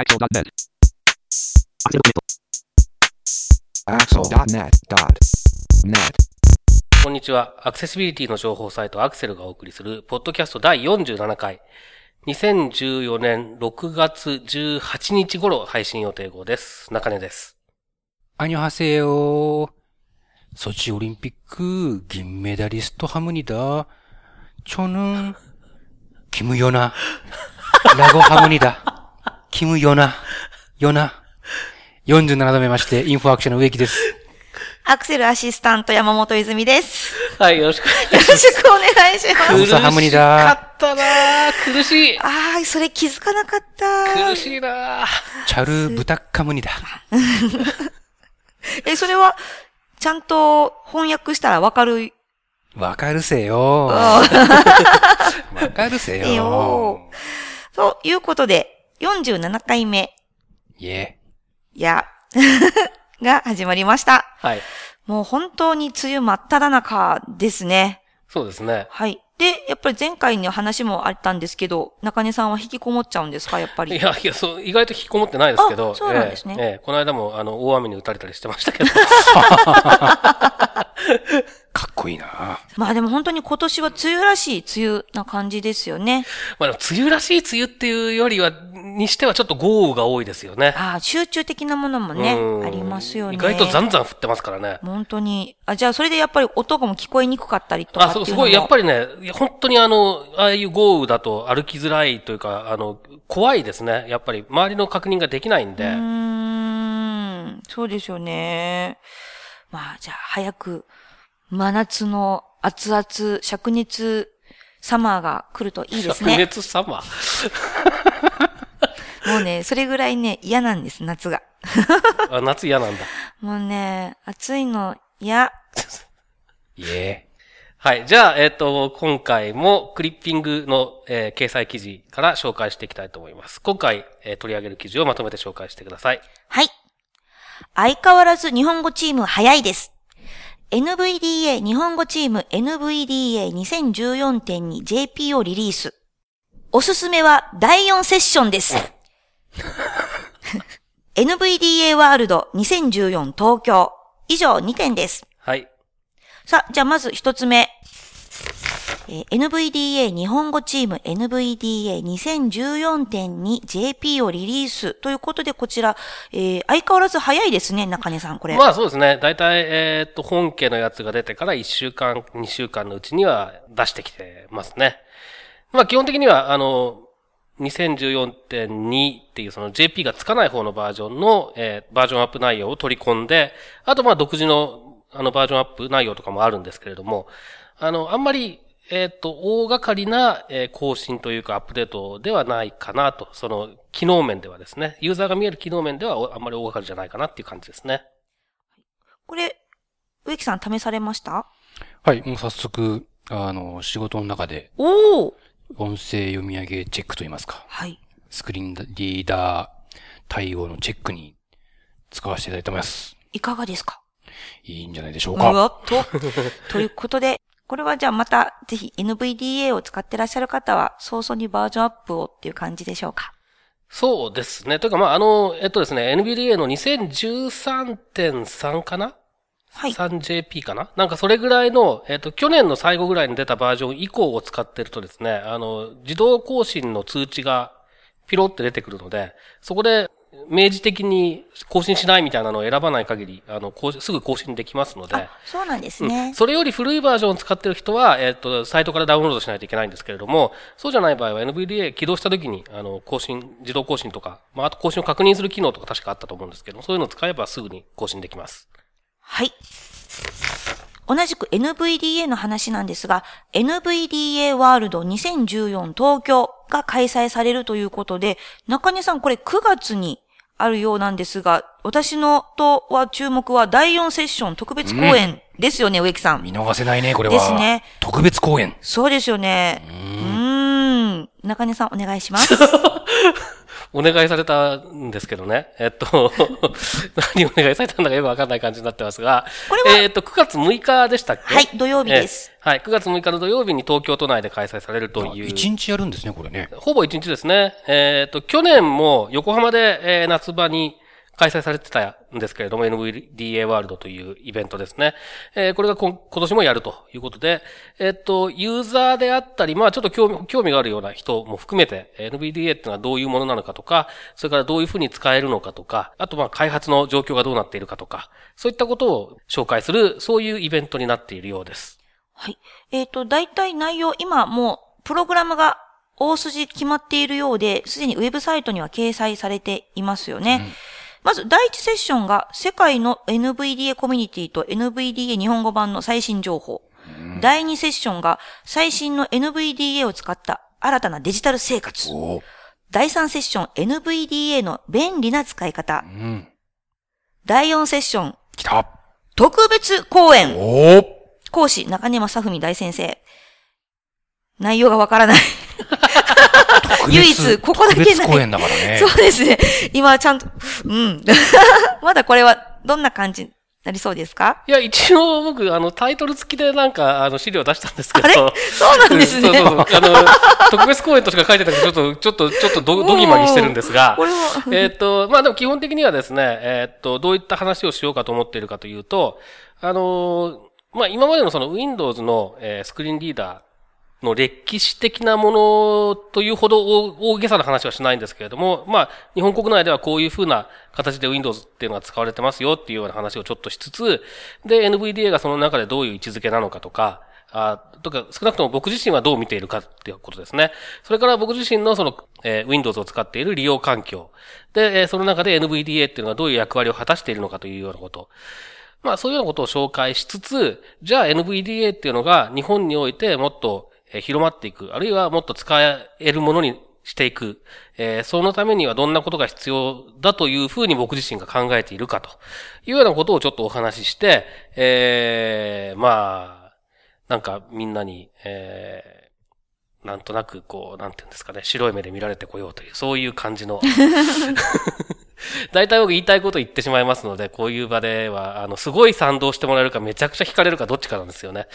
Axel.net. Axel.net.net. こんにちは。アクセシビリティの情報サイトアクセルがお送りする、ポッドキャスト第47回。2014年6月18日頃配信予定号です。中根です。あにょはせよソチオリンピック銀メダリストハムニダ。チョヌン、キムヨナ、ラゴハムニダ。キム・ヨナ、ヨナ。47度目まして、インフォアクションの植木です。アクセルアシスタント山本泉です。はい、よろしくお願いします。よろしくお願いします。苦しかったな苦しい。ああ、それ気づかなかった。苦しいなチャル・ブタッカムニだ。え、それは、ちゃんと翻訳したらわかる？わかるせよ。わかるせよ。ということで、47回目、 예. や、が始まりました。はい。もう本当に梅雨真っ只中ですね。そうですね。はい。で、やっぱり前回の話もあったんですけど、中根さんは引きこもっちゃうんですか、やっぱり。いやいや、そう、意外と引きこもってないですけど。あそうなんですねええええこの間も、あの、大雨に打たれたりしてましたけど。かっこいいなまあでも本当に今年は梅雨らしい梅雨な感じですよね。まあでも、梅雨らしい梅雨っていうよりは、にしてはちょっと豪雨が多いですよね。ああ、集中的なものもねう、んありますよね。意外とザンザン降ってますからね。本当に。あ、じゃあそれでやっぱり音がも聞こえにくかったりとかあ、そう、すごい、やっぱりね、本当にあの、ああいう豪雨だと歩きづらいというか、あの、怖いですね。やっぱり、周りの確認ができないんで。うーん、そうですよね。まあ、じゃあ早く、真夏の熱々、灼熱サマーが来るといいです灼ね。熱サマー？もうね、それぐらいね、嫌なんです、夏が。あ夏嫌なんだ。もうね、暑いの嫌。예. はい。じゃあ、えっ、と、今回もクリッピングの、えー掲載記事から紹介していきたいと思います。今回、えー取り上げる記事をまとめて紹介してください。はい。相変わらず日本語チーム早いです。NVDA 日本語チーム NVDA2014.2 JP をリリース。おすすめは第4セッションです。NVDA ワールド2014東京。以上2点です。はい。さあ、じゃあまず一つ目。えー NVDA 日本語チーム NVDA2014.2 JP をリリースということで、こちら、えー相変わらず早いですね、中根さん、これ。まあそうですね。大体、えっ、と、本家のやつが出てから1週間、2週間のうちには出してきてますね。まあ基本的には、あの、2014.2っていうその JP がつかない方のバージョンの、えーバージョンアップ内容を取り込んで、あとまあ独自のあのバージョンアップ内容とかもあるんですけれども、あの、あんまり、えっ、と、大掛かりな、えー更新というかアップデートではないかなと、その機能面ではですね、ユーザーが見える機能面ではおあんまり大掛かりじゃないかなっていう感じですね。これ、植木さん試されました？はい、もう早速、あの、仕事の中でおお音声読み上げチェックといいますか。はい。スクリーンリーダー対応のチェックに使わせていただいてます。いかがですか？いいんじゃないでしょううか。わっと。ということで、これはじゃあまた、ぜひ NVDA を使ってらっしゃる方は、早々にバージョンアップをっていう感じでしょうか？そうですね。というか、まあ、あの、えっとですね、NVDA の2013.3かな？はい。3JP かな？なんかそれぐらいの、えっ、と、去年の最後ぐらいに出たバージョン以降を使ってるとですね、あの、自動更新の通知がピロって出てくるので、そこで明示的に更新しないみたいなのを選ばない限り、あの、すぐ更新できますので、あ、そうなんですうんね。それより古いバージョンを使ってる人は、えっ、と、サイトからダウンロードしないといけないんですけれども、そうじゃない場合は NVDA 起動した時に、あの、更新、自動更新とか、まあ、あと更新を確認する機能とか確かあったと思うんですけど、そういうのを使えばすぐに更新できます。はい。同じく NVDA の話なんですが、NVDA ワールド2014東京が開催されるということで、中根さんこれ9月にあるようなんですが、私のとは注目は第4セッション特別公演ですよね、植木さん。見逃せないね、これは。ですね特別公演。そうですよね。うーん。中根さんお願いします。お願いされたんですけどね。えっと、何お願いされたんだかよくわかんない感じになってますが、これはえっと、9月6日でしたっけ？はい土曜日ですえーはい、9月6日の土曜日に東京都内で開催されるという。一日やるんですね、これね。ほぼ一日ですね。えっ、と、去年も横浜で、えー夏場に開催されてたんですけれども、NVDA ワールドというイベントですね。えーこれが今年もやるということで、えっ、と、ユーザーであったり、まあちょっと興味興味があるような人も含めて、えー NVDA っていうのはどういうものなのかとか、それからどういうふうに使えるのかとか、あとまあ開発の状況がどうなっているかとか、そういったことを紹介する、そういうイベントになっているようです。はい。えっ、と、大体内容、今もう、プログラムが大筋決まっているようで、すでにウェブサイトには掲載されていますよね。まず、第一セッションが、世界の NVDA コミュニティと NVDA 日本語版の最新情報。第二セッションが、最新の NVDA を使った新たなデジタル生活。お第三セッション、NVDA の便利な使い方う。ん。第四セッション、来た。特別講演。講師、中根正文大先生。内容がわからない。唯一ここだけない特別公演だからね。そうですね。今ちゃんと、うん。まだこれはどんな感じになりそうですか？いや、一応僕、あの、タイトル付きでなんか、あの、資料出したんですけど。あれ？そうなんですねうんそうそうそう。あの、特別公演としか書いてたけど、ちょっと、ちょっと、ちょっとど、どぎまぎしてるんですが これは、えーっと、まあでも基本的にはですね、えーっと、どういった話をしようかと思っているかというと、あの、まあ今までのその Windows の、えースクリーンリーダー、の歴史的なものというほど大げさな話はしないんですけれども、まあ、日本国内ではこういうふうな形で Windows っていうのが使われてますよっていうような話をちょっとしつつ、で、NVDA がその中でどういう位置づけなのかとか、あとか、少なくとも僕自身はどう見ているかっていうことですね。それから僕自身のその、えー Windows を使っている利用環境。で、えーその中で NVDA っていうのがどういう役割を果たしているのかというようなこと。まあそういうようなことを紹介しつつ、じゃあ NVDA っていうのが日本においてもっとえ広まっていく、あるいはもっと使えるものにしていく、えーそのためにはどんなことが必要だというふうに僕自身が考えているかと。いうようなことをちょっとお話しして、えーまあ、なんかみんなに、えーなんとなくこう、なんていうんですかね、白い目で見られてこようという、そういう感じの。大体僕言いたいこと言ってしまいますので、こういう場では、あの、すごい賛同してもらえるか、めちゃくちゃ惹かれるか、どっちかなんですよね。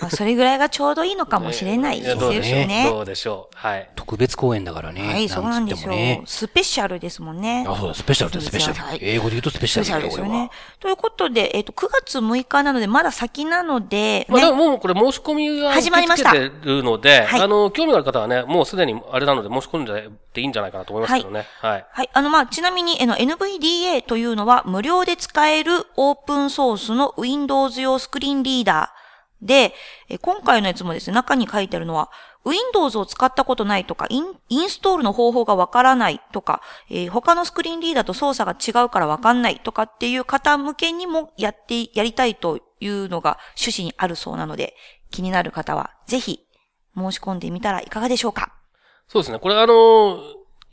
まあそれぐらいがちょうどいいのかもしれないですよどうでしょう。ね。どうでしょう。はい。特別公演だからね。はい、そうなんですよ。スペシャルですもんね。あ、そうだ、スペシャルだ、スペシャル。はい英語で言うとスペシャルですよね。。ということで、えっ、と、9月6日なので、まだ先なので、まあ、でね、ももうこれ申し込みが始まりました受け付けてるので、はいあの、興味がある方はね、もうすでにあれなので申し込んでいいんじゃないかなと思いますけどね。はい。はい。あの、まあ、ちなみに、あの、NVDA というのは、無料で使えるオープンソースの Windows 用スクリーンリーダーで、え今回のやつもですね、中に書いてあるのは、Windows を使ったことないとか、インインストールの方法がわからないとか、えー他のスクリーンリーダーと操作が違うからわかんないとかっていう方向けにもやって、やりたいというのが趣旨にあるそうなので、気になる方は、ぜひ、申し込んでみたらいかがでしょうか？そうですね。これあの、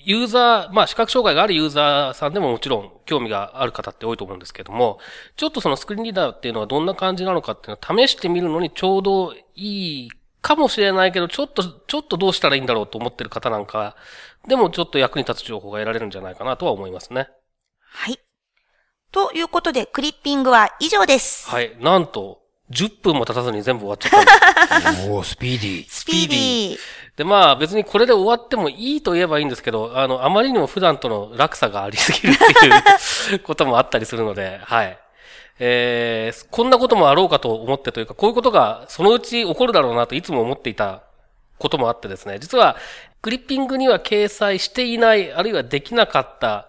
ユーザー、まあ視覚障害があるユーザーさんでももちろん興味がある方って多いと思うんですけども、ちょっとそのスクリーンリーダーっていうのはどんな感じなのかっていうのを試してみるのにちょうどいいかもしれないけど、ちょっと、ちょっとどうしたらいいんだろうと思ってる方なんか、でもちょっと役に立つ情報が得られるんじゃないかなとは思いますね。はい。ということで、クリッピングは以上です。はい。なんと、10分も経たずに全部終わっちゃったんです。おー、スピーディー。スピーディー。で、まあ別にこれで終わってもいいと言えばいいんですけど、あの、あまりにも普段との落差がありすぎるっていうこともあったりするので、はい。えー、こんなこともあろうかと思ってというか、こういうことがそのうち起こるだろうなといつも思っていたこともあってですね、実は、クリッピングには掲載していない、あるいはできなかった、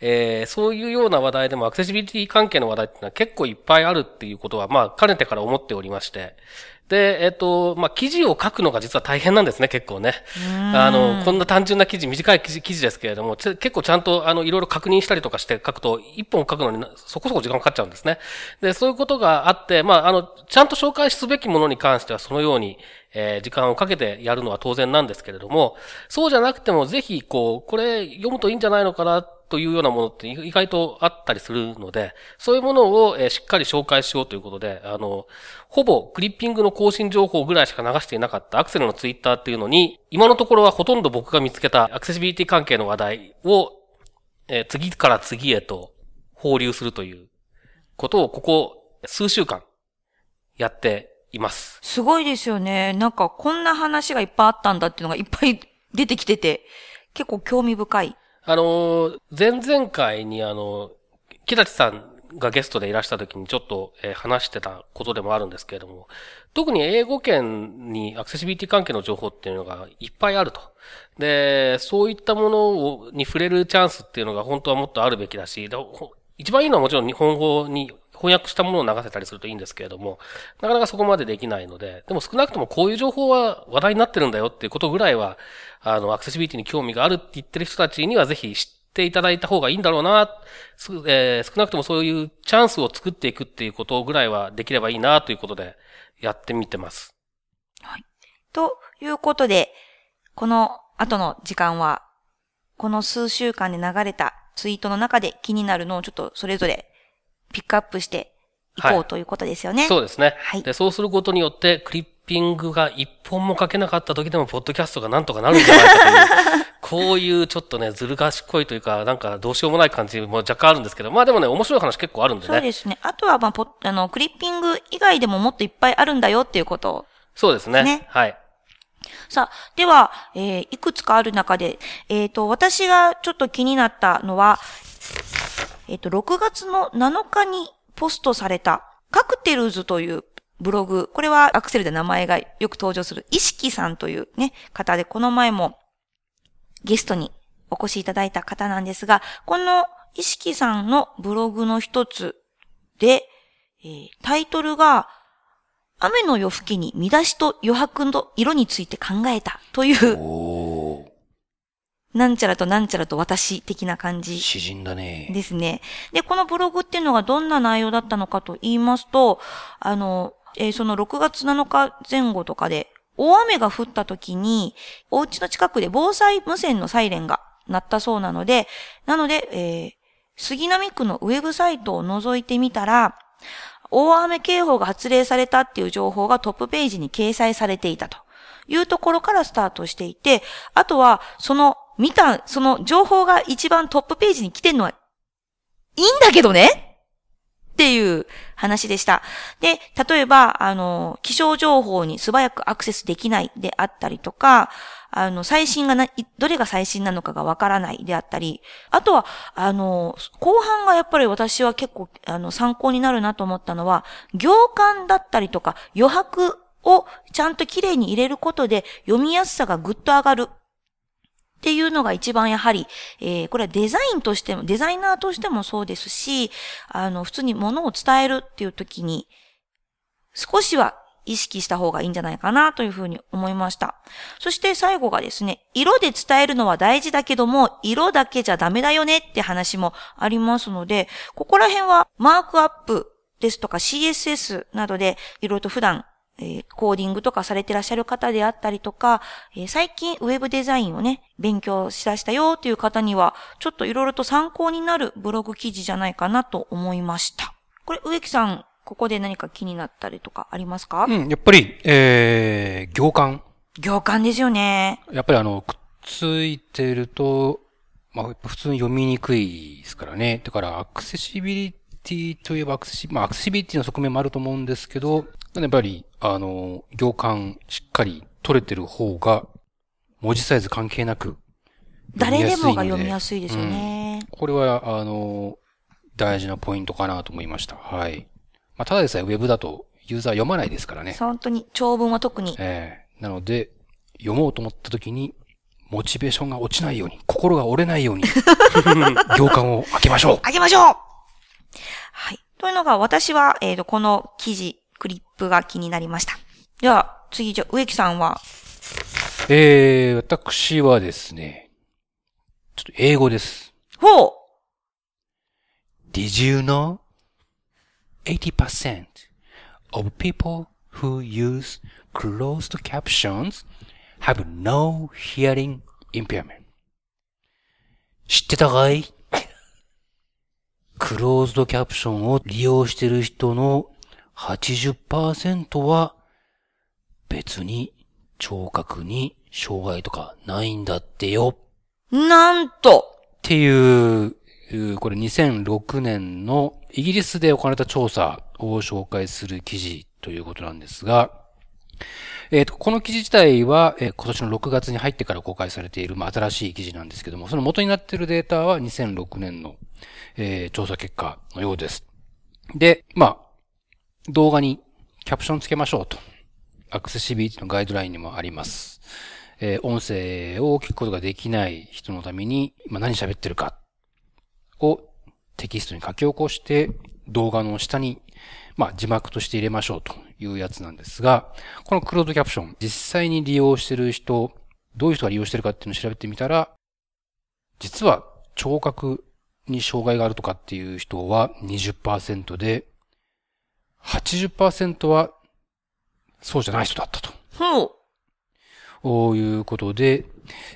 えー、そういうような話題でもアクセシビリティ関係の話題っていうのは結構いっぱいあるっていうことは、まあ、かねてから思っておりまして。で、えっ、と、まあ、記事を書くのが実は大変なんですね、結構ね。あの、こんな単純な記事、短い記事記事ですけれども、ち結構ちゃんと、あの、いろいろ確認したりとかして書くと、一本書くのになそこそこ時間かかっちゃうんですね。で、そういうことがあって、まあ、あの、ちゃんと紹介すべきものに関してはそのように、えー時間をかけてやるのは当然なんですけれども、そうじゃなくてもぜひ、こう、これ読むといいんじゃないのかなっというようなものって意外とあったりするので、そういうものを、しっかり紹介しようということで、あの、ほぼクリッピングの更新情報ぐらいしか流していなかったアクセルのツイッターっていうのに、今のところはほとんど僕が見つけたアクセシビリティ関係の話題を、え次から次へと放流するということをここ数週間やっています。すごいですよね。なんかこんな話がいっぱいあったんだっていうのがいっぱい出てきてて、結構興味深い。あの、前々回にあの、木立さんがゲストでいらした時にちょっと、えー話してたことでもあるんですけれども、特に英語圏にアクセシビリティ関係の情報っていうのがいっぱいあると。で、そういったものをに触れるチャンスっていうのが本当はもっとあるべきだし、一番いいのはもちろん日本語に翻訳したものを流せたりするといいんですけれども、なかなかそこまでできないので、でも少なくともこういう情報は話題になってるんだよっていうことぐらいは、あの、アクセシビリティに興味があるって言ってる人たちにはぜひ知っていただいた方がいいんだろうな、えー少なくともそういうチャンスを作っていくっていうことぐらいはできればいいなということでやってみてます。はいということで、この後の時間は、この数週間で流れたツイートの中で気になるのをちょっとそれぞれピックアップしていこはいうということですよね。そうですね。はいで、そうすることによって、クリッピングが一本も書けなかった時でも、ポッドキャストがなんとかなるんじゃないかという、こういうちょっとね、ずる賢いというか、なんかどうしようもない感じも若干あるんですけど、まあでもね、面白い話結構あるんでね。そうですね。あとは、まあ、ポッあの、クリッピング以外でももっといっぱいあるんだよっていうことをそうですね。ねはい。さあ、では、えーいくつかある中で、えっ、と、私がちょっと気になったのは、えっ、と、6月の7日にポストされた、カクテルズというブログ、これはアクセルで名前がよく登場する、意識さんというね、方で、この前もゲストにお越しいただいた方なんですが、この意識さんのブログの一つで、えータイトルが、雨の夜更けに見出しと余白の色について考えたという、なんちゃらとなんちゃらと私的な感じ詩人だね。ですね。で、このブログっていうのがどんな内容だったのかと言いますと、あの、えーその6月7日前後とかで、大雨が降った時に、お家の近くで防災無線のサイレンが鳴ったそうなので、なので、えー杉並区のウェブサイトを覗いてみたら、大雨警報が発令されたっていう情報がトップページに掲載されていたというところからスタートしていて、あとは、その、見た、その情報が一番トップページに来てるのは、いいんだけどね？っていう話でした。で、例えば、あの、気象情報に素早くアクセスできないであったりとか、あの、最新がな、どれが最新なのかがわからないであったり、あとは、あの、後半がやっぱり私は結構、あの、参考になるなと思ったのは、行間だったりとか余白をちゃんと綺麗に入れることで読みやすさがぐっと上がる。っていうのが一番やはり、えーこれはデザインとしても、デザイナーとしてもそうですし、あの、普通に物を伝えるっていう時に、少しは意識した方がいいんじゃないかなというふうに思いました。そして最後がですね、色で伝えるのは大事だけども、色だけじゃダメだよねって話もありますので、ここら辺はマークアップですとか CSS などでいろいろと普段えーコーディングとかされてらっしゃる方であったりとか、えー最近ウェブデザインをね、勉強しだしたよという方には、ちょっといろいろと参考になるブログ記事じゃないかなと思いました。これ、植木さん、ここで何か気になったりとかありますか、うん、やっぱり、えー、行間。行間ですよね。やっぱりあの、くっついてると、まあ、普通に読みにくいですからね。だから、アクセシビリティといえばアクセシ、まあ、アクセシビリティの側面もあると思うんですけど、やっぱり、あの、行間しっかり取れてる方が、文字サイズ関係なく、誰でもが読読みみやすいのでやすよね。これは、あの、大事なポイントかなと思いました。はい。まあ、ただでさえウェブだとユーザー読まないですからね。本当に、長文は特に。ええなので、読もうと思った時に、モチベーションが落ちないように、心が折れないように、行間を開けましょうあげましょうはい。というのが、私は、えっ、と、この記事、クリップが気になりました。では、次、じゃあ、植木さんは、えー、私はですね、ちょっと英語です。ほう Did you know 80% of people who use closed captions have no hearing impairment? 知ってたかい？クローズドキャプションを利用している人の80%は別に聴覚に障害とかないんだってよ。なんとっていう、これ2006年のイギリスで行われた調査を紹介する記事ということなんですが、えっ、と、この記事自体は、えー今年の6月に入ってから公開されている、まあ、新しい記事なんですけども、その元になっているデータは2006年の、えー調査結果のようです。で、まあ、動画にキャプションつけましょうと。アクセシビリティのガイドラインにもあります。えー音声を聞くことができない人のために、まあ、何喋ってるかをテキストに書き起こして、動画の下に、まあ、字幕として入れましょうというやつなんですが、このクロードキャプション、実際に利用してる人、どういう人が利用してるかっていうのを調べてみたら、実は聴覚に障害があるとかっていう人は20%で、80%はそうじゃない人だったと。ほう。こういうことで、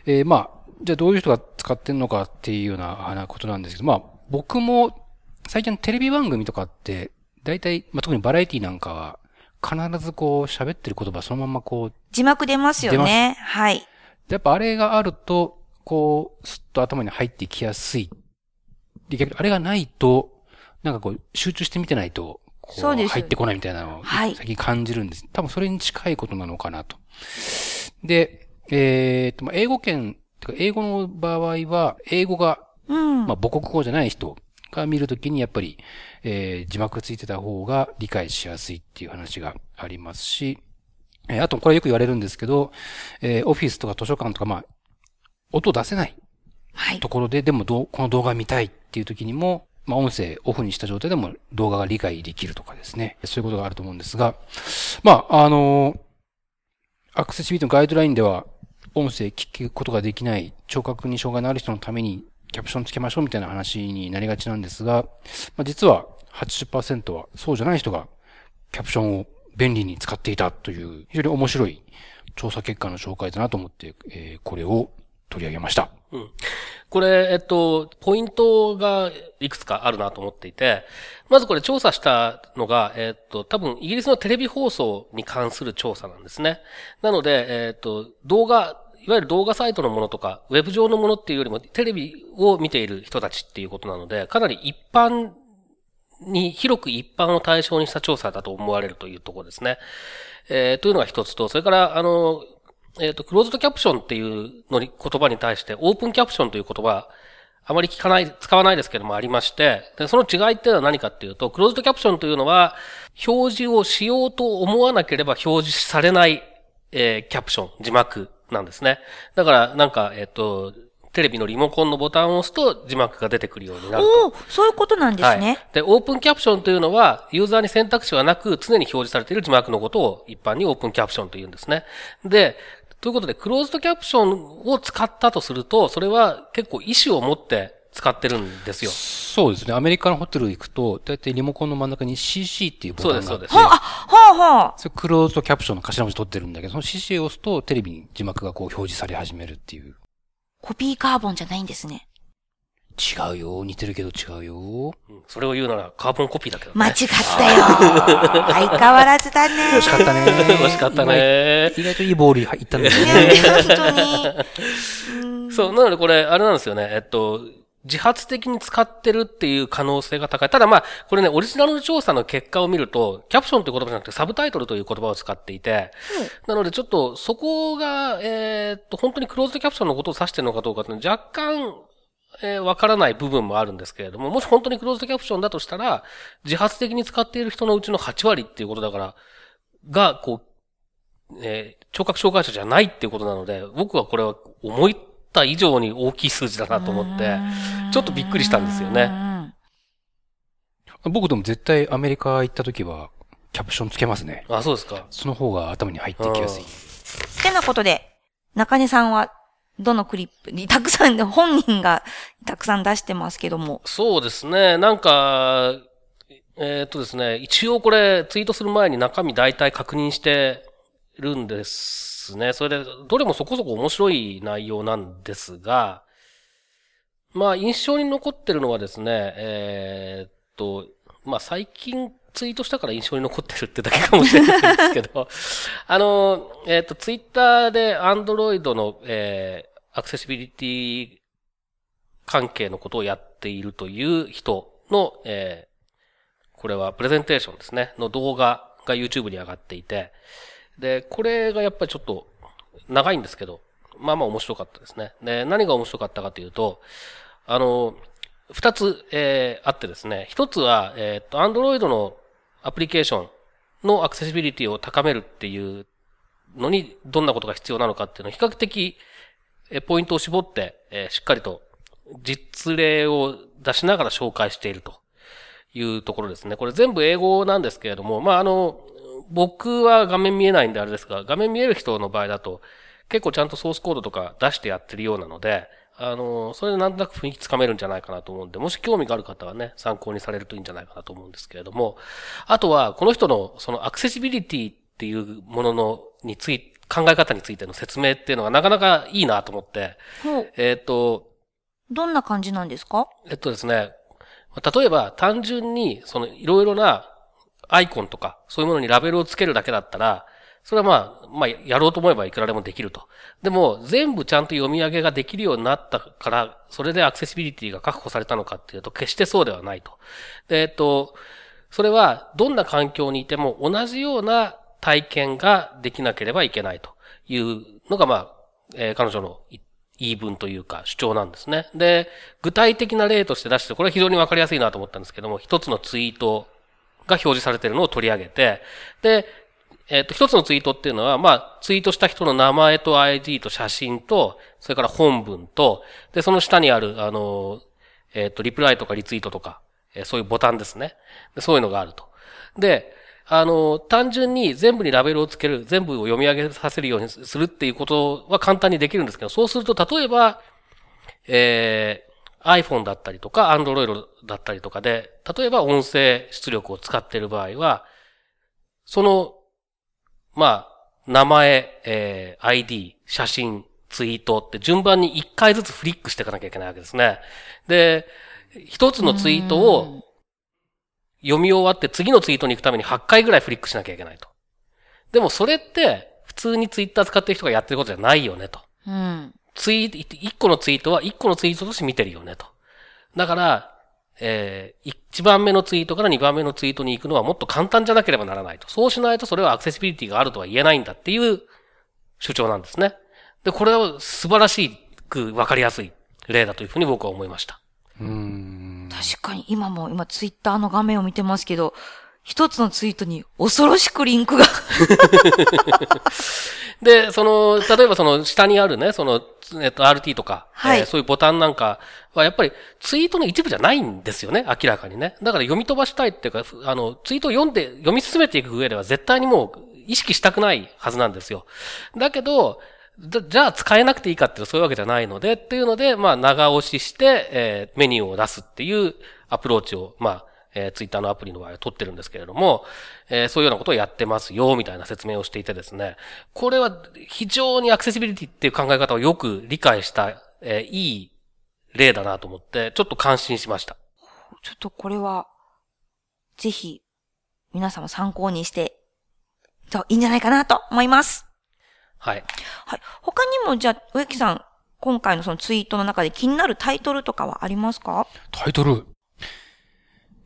えーまあ、じゃあどういう人が使ってんのかっていうようなことなんですけど、まあ、僕も最近のテレビ番組とかって、大体、まあ、特にバラエティなんかは、必ずこう喋ってる言葉そのままこう、字幕出ますよね。はい。やっぱあれがあると、こう、すっと頭に入ってきやすい。で、逆にあれがないと、なんかこう、集中して見てないと、こそうです入ってこないみたいなのを、はい最近感じるんです。多分それに近いことなのかなと。で、えーっと、まあ英語圏、てか英語の場合は、英語が、うん。まあ母国語じゃない人が見るときにやっぱり、えー字幕ついてた方が理解しやすいっていう話がありますし、えーあとこれよく言われるんですけど、えーオフィスとか図書館とか、まあ、音出せないはいと。ころで、でもどこの動画見たいっていう時にも、まあ音声オフにした状態でも動画が理解できるとかですね。そういうことがあると思うんですが、まあ、あのアクセシビリティのガイドラインでは、音声聞くことができない聴覚に障害のある人のためにキャプションつけましょうみたいな話になりがちなんですが、まあ、実は80%はそうじゃない人がキャプションを便利に使っていたという非常に面白い調査結果の紹介だなと思って、えーこれを取り上げました。うんこれ、えっと、ポイントがいくつかあるなと思っていて、まずこれ調査したのが、えっと、多分イギリスのテレビ放送に関する調査なんですね。なので、えっと、動画、いわゆる動画サイトのものとか、ウェブ上のものっていうよりも、テレビを見ている人たちっていうことなので、かなり一般に、広く一般を対象にした調査だと思われるというところですね。えーというのが一つと、それから、あの、えっ、と、クローズドキャプションっていうのに、言葉に対して、オープンキャプションという言葉、あまり聞かない、使わないですけどもありまして、でその違いっていうのは何かっていうと、クローズドキャプションというのは、表示をしようと思わなければ表示されない、えーキャプション、字幕なんですね。だから、なんか、えっ、と、テレビのリモコンのボタンを押すと字幕が出てくるようになると。おおそういうことなんですね。はい。で、オープンキャプションというのは、ユーザーに選択肢はなく、常に表示されている字幕のことを一般にオープンキャプションと言うんですね。で、ということで、クローズドキャプションを使ったとすると、それは結構意思を持って使ってるんですよ。そうですね。アメリカのホテル行くと、だいたいリモコンの真ん中に CC っていうボタンがあって、そうですはあ、はあ、はあ。それクローズドキャプションの頭文字取ってるんだけど、その CC を押すとテレビに字幕がこう表示され始めるっていう。コピーカーボンじゃないんですね。違うよ。似てるけど違うよ。うんそれを言うならカーボンコピーだけどね。間違ったよ。相変わらずだね。惜しかったね。惜しかったね。意外といいボールいったんだよいね。や、本当に。そう、なのでこれ、あれなんですよね。えっと、自発的に使ってるっていう可能性が高い。ただまあ、これね、オリジナル調査の結果を見ると、キャプションという言葉じゃなくてサブタイトルという言葉を使っていて、なのでちょっとそこが、えーっと、本当にクローズドキャプションのことを指してるのかどうかっていうのは若干、えーわからない部分もあるんですけれども、もし本当にクローズドキャプションだとしたら、自発的に使っている人のうちの8割っていうことだから、が、こう、えー聴覚障害者じゃないっていうことなので、僕はこれは思った以上に大きい数字だなと思って、ちょっとびっくりしたんですよね。ね。僕でも絶対アメリカ行った時は、キャプションつけますね。あ、そうですか。その方が頭に入ってきやすい。ってなことで、中根さんは、どのクリップにたくさん、本人がたくさん出してますけども。そうですね。なんか、えーっとですね、一応これツイートする前に中身大体確認してるんですね。それで、どれもそこそこ面白い内容なんですが、まあ、印象に残ってるのはですね、えーっと、まあ、最近ツイートしたから印象に残ってるってだけかもしれないですけど、あの、えーっと、ツイッターで Android の、えー、アクセシビリティ関係のことをやっているという人の、えーこれはプレゼンテーションですね、の動画が YouTube に上がっていて、で、これがやっぱりちょっと長いんですけど、まあまあ面白かったですね。で、何が面白かったかというと、あの、二つ、えー、あってですね、一つは、えっ、と、Android のアプリケーションのアクセシビリティを高めるっていうのに、どんなことが必要なのかっていうのを比較的、ポイントを絞って、えしっかりと実例を出しながら紹介しているというところですね。これ全部英語なんですけれども、まあ、あの、僕は画面見えないんであれですが、画面見える人の場合だと、結構ちゃんとソースコードとか出してやってるようなので、あの、それでなんとなく雰囲気つかめるんじゃないかなと思うんで、もし興味がある方はね、参考にされるといいんじゃないかなと思うんですけれども、あとは、この人のそのアクセシビリティっていうものの、につい、考え方についての説明っていうのがなかなかいいなと思って。えっ、と、どんな感じなんですか？えっとですね、例えば単純に、そのいろいろなアイコンとか、そういうものにラベルをつけるだけだったら、それはまあ、まあ、やろうと思えばいくらでもできると。でも、全部ちゃんと読み上げができるようになったから、それでアクセシビリティが確保されたのかっていうと、決してそうではないと。で、えっと、それは、どんな環境にいても同じような体験ができなければいけないというのが、まあ、えー彼女の言い分というか主張なんですね。で、具体的な例として出して、これは非常にわかりやすいなと思ったんですけども、一つのツイートが表示されているのを取り上げて、で、えっ、と、一つのツイートっていうのは、まあ、ツイートした人の名前と ID と写真と、それから本文と、で、その下にある、あの、えっ、と、リプライとかリツイートとか、えーそういうボタンですね。でそういうのがあると。で、あの、単純に全部にラベルをつける、全部を読み上げさせるようにするっていうことは簡単にできるんですけど、そうすると、例えば、えー、iPhone だったりとか、Android だったりとかで、例えば音声出力を使っている場合は、その、まあ、名前、えー、ID、写真、ツイートって順番に1回ずつフリックしていかなきゃいけないわけですね。で、一つのツイートを読み終わって次のツイートに行くために8回ぐらいフリックしなきゃいけないと。でもそれって、普通にツイッター使ってる人がやってることじゃないよねと。うん。ツイート、1個のツイートは1個のツイートとして見てるよねと。だから、えー、1番目のツイートから2番目のツイートに行くのはもっと簡単じゃなければならないと。そうしないとそれはアクセシビリティがあるとは言えないんだっていう主張なんですね。で、これは素晴らしくわかりやすい例だというふうに僕は思いました。うん。確かに今も今ツイッターの画面を見てますけど、一つのツイートに恐ろしくリンクが。で、その、例えばその下にあるね、その、えっと、RT とか、はいえーそういうボタンなんかはやっぱりツイートの一部じゃないんですよね、明らかにね。だから読み飛ばしたいっていうか、ふあの、ツイートを読んで、読み進めていく上では絶対にもう意識したくないはずなんですよ。だけど、じゃあ使えなくていいかっていうとそういうわけじゃないので、っていうので、まあ、長押しして、えーメニューを出すっていうアプローチを、まあ、えー、ツイッターのアプリの場合は取ってるんですけれども、えーそういうようなことをやってますよ、みたいな説明をしていてですね、これは非常にアクセシビリティっていう考え方をよく理解した、えーいい例だなと思って、ちょっと感心しました。ちょっとこれは、ぜひ、皆様参考にして、といいんじゃないかなと思います。はい。はい。他にも、じゃあ、植木さん、今回のそのツイートの中で気になるタイトルとかはありますか？タイトル。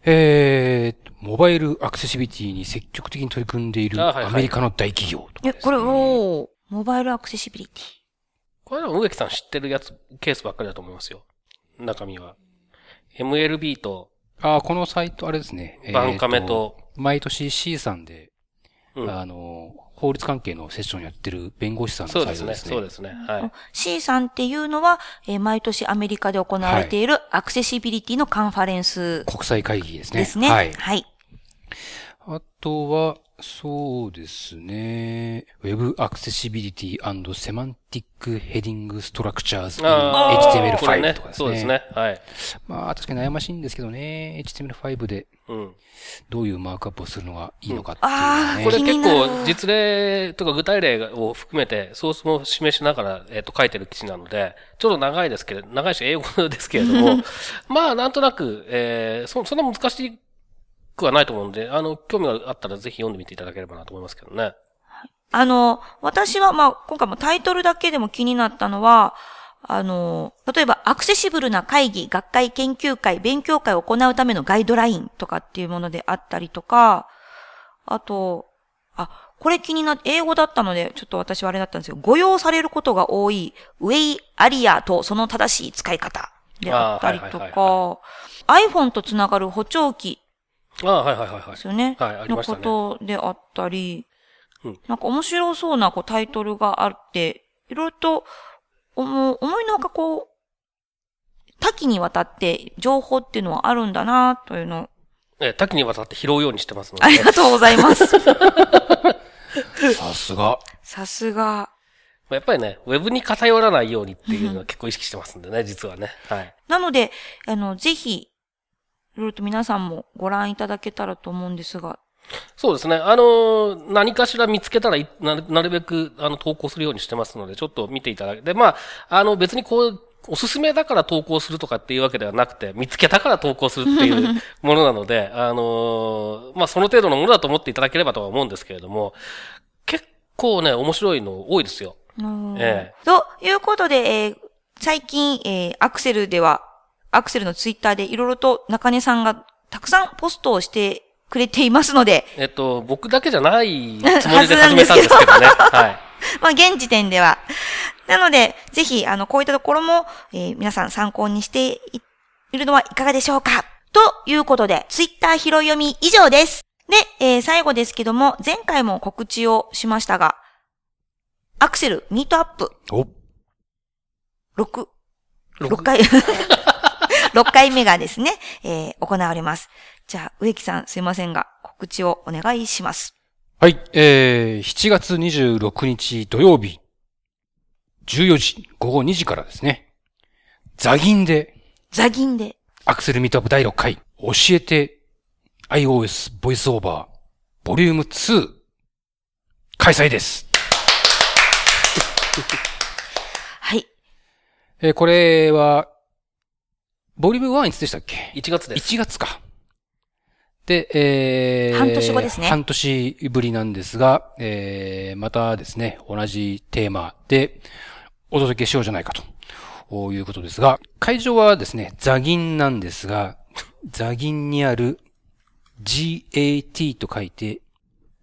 えー、モバイルアクセシビリティに積極的に取り組んでいるあはいはいアメリカの大企業とかえ、ですね、これ、おーモバイルアクセシビリティ。これは植木さん知ってるやつ、ケースばっかりだと思いますよ。中身は。MLB とあーこのサイト、あれですね。バンカメと、えー毎年 C さんで、うんあの、法律関係のセッションやってる弁護士さんのサそうですね、イトですね。そうですね。はい。C さんっていうのは、えー毎年アメリカで行われているアクセシビリティのカンファレンス国際会議ですね。ですね。はい。はい。あとは、そうですね。Web Accessibility and Semantic Heading Structures in あーこれ HTML5 ねとかですね。そうですね。はい。まあ確かに悩ましいんですけどね。HTML5 でうん。どういうマークアップをするのがいいのかっていうね。あーこれ結構実例とか具体例を含めてソースも示しながら、えっと書いてる記事なので、ちょっと長いですけれど、長いし英語ですけれども、まあなんとなく、えー、そそんな難しくはないと思うんで、あの、興味があったらぜひ読んでみていただければなと思いますけどね。あの、私は、まあ、今回もタイトルだけでも気になったのは、あの、例えば、アクセシブルな会議、学会、研究会、勉強会を行うためのガイドラインとかっていうものであったりとか、あと、あ、これ気になって、英語だったので、ちょっと私はあれだったんですよ。誤用されることが多い、ウェイアリアとその正しい使い方であったりとか、iPhone とつながる補聴器ああ、はいはいはいはいです。よね。はいありのましたねことであったり、うんなんか面白そうなこうタイトルがあって、いろいろと思思いのほかこう、多岐にわたって情報っていうのはあるんだなというのを、えー多岐にわたって拾うようにしてますので。ありがとうございます。さすが。さすが。やっぱりね、ウェブに偏らないようにっていうのは結構意識してますんでね、実はね。はい。なので、あの、ぜひ、いろいろと皆さんもご覧いただけたらと思うんですが、そうですね。あのー何かしら見つけたらいなる、なるべく、あの、投稿するようにしてますので、ちょっと見ていただけて、まあ、あの、別にこう、おすすめだから投稿するとかっていうわけではなくて、見つけたから投稿するっていう ものなので、あのーまあ、その程度のものだと思っていただければとは思うんですけれども、結構ね、面白いの多いですよ。うんえということで、えー最近、えーアクセルでは、アクセルのツイッターでいろいろと中根さんがたくさんポストをしてくれていますので、えっと、僕だけじゃないつもりで始めたんですけどね。はい。まあ、現時点では。なので、ぜひ、あの、こういったところも、えー皆さん参考にしているのはいかがでしょうか？ということで、ツイッター拾い読み以上です。で、えー最後ですけども、前回も告知をしましたが、アクセルミートアップお、6、6回、6回目がですね、えー行われます。じゃあ、植木さんすいませんが、告知をお願いします。はい、えー、7月26日土曜日、14時、午後2時からですね、ザギンで、ザギンで。アクセルミートアップ第6回、教えて iOS ボイスオーバー、ボリューム2、開催です。はい。えーこれは、ボリューム1いつでしたっけ？1月です。1月か。で、えー、半年後ですね半年ぶりなんですが、えー、またですね、同じテーマでお届けしようじゃないかということですが、会場はですね、ザギンなんですが、ザギンにある GAT と書いて、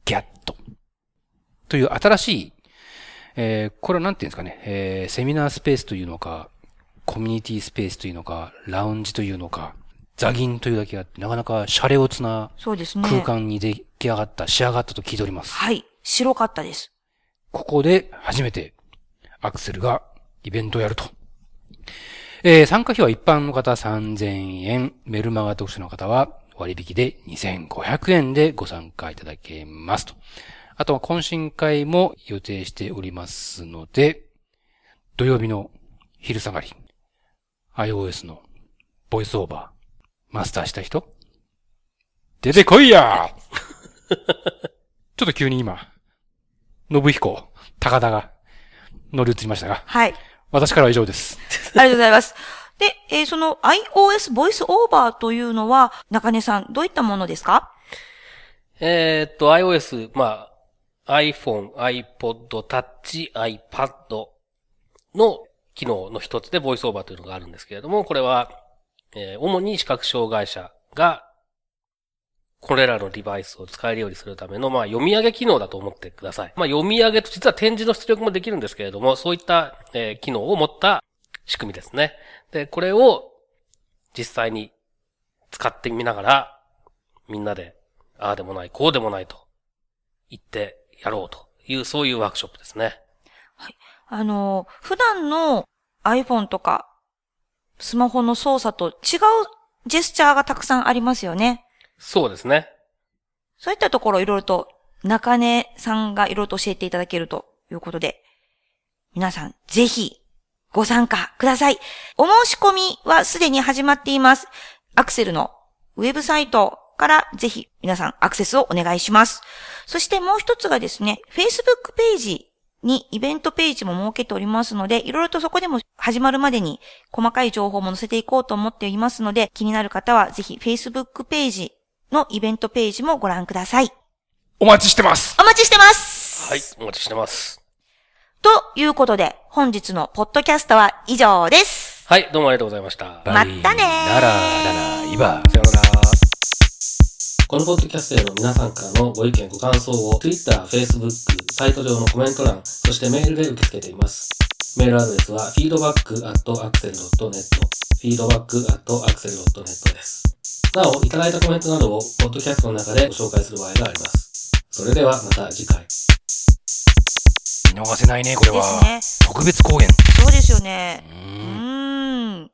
GAT という新しい、えー、これはなんていうんですかね、えー、セミナースペースというのか、コミュニティスペースというのか、ラウンジというのか、ザギンというだけあって、なかなかシャレオツな。空間に出来上がった、仕上がったと聞いております。はい。白かったです。ここで初めてアクセルがイベントをやると。えー参加費は一般の方3000円、メルマガ読者の方は割引で2500円でご参加いただけますと。あとは懇親会も予定しておりますので、土曜日の昼下がり、iOS のボイスオーバー、マスターした人？出てこいや ちょっと急に今、信彦、高田が乗り移りましたが、はい。私からは以上です。ありがとうございます。で、えーその iOS ボイスオーバーというのは、中根さん、どういったものですか？えーっと、iOS、まあ、iPhone、iPod Touch、iPad の機能の一つでボイスオーバーというのがあるんですけれども、これは、えー主に視覚障害者が、これらのデバイスを使えるようにするための、まあ、読み上げ機能だと思ってください。まあ、読み上げと実は展示の出力もできるんですけれども、そういった、えー機能を持った仕組みですね。で、これを実際に使ってみながら、みんなで、ああでもない、こうでもないと言ってやろうという、そういうワークショップですね。はいあの、普段の iPhone とか、スマホの操作と違うジェスチャーがたくさんありますよね。そうですね。そういったところをいろいろと中根さんがいろいろと教えていただけるということで、皆さんぜひご参加ください。お申し込みはすでに始まっています。アクセルのウェブサイトからぜひ皆さんアクセスをお願いします。そしてもう一つがですね、Facebook ページにイベントページも設けておりますので、いろいろとそこでも始まるまでに細かい情報も載せていこうと思っていますので、気になる方はぜひ Facebook ページのイベントページもご覧ください。お待ちしてますお待ちしてますはい、お待ちしてます。ということで、本日のポッドキャストは以上です。はい、どうもありがとうございました。まったねー。なら、なら、いば。さよなら。このポッドキャストへの皆さんからのご意見、ご感想を Twitter、Facebook、サイト上のコメント欄、そしてメールで受け付けています。メールアドレスは feedback.axel.net feedback.axel.net です。なお、いただいたコメントなどをポッドキャストの中でご紹介する場合があります。それではまた次回。見逃せないね、これは。ですね。特別公演。そうですよね。うん。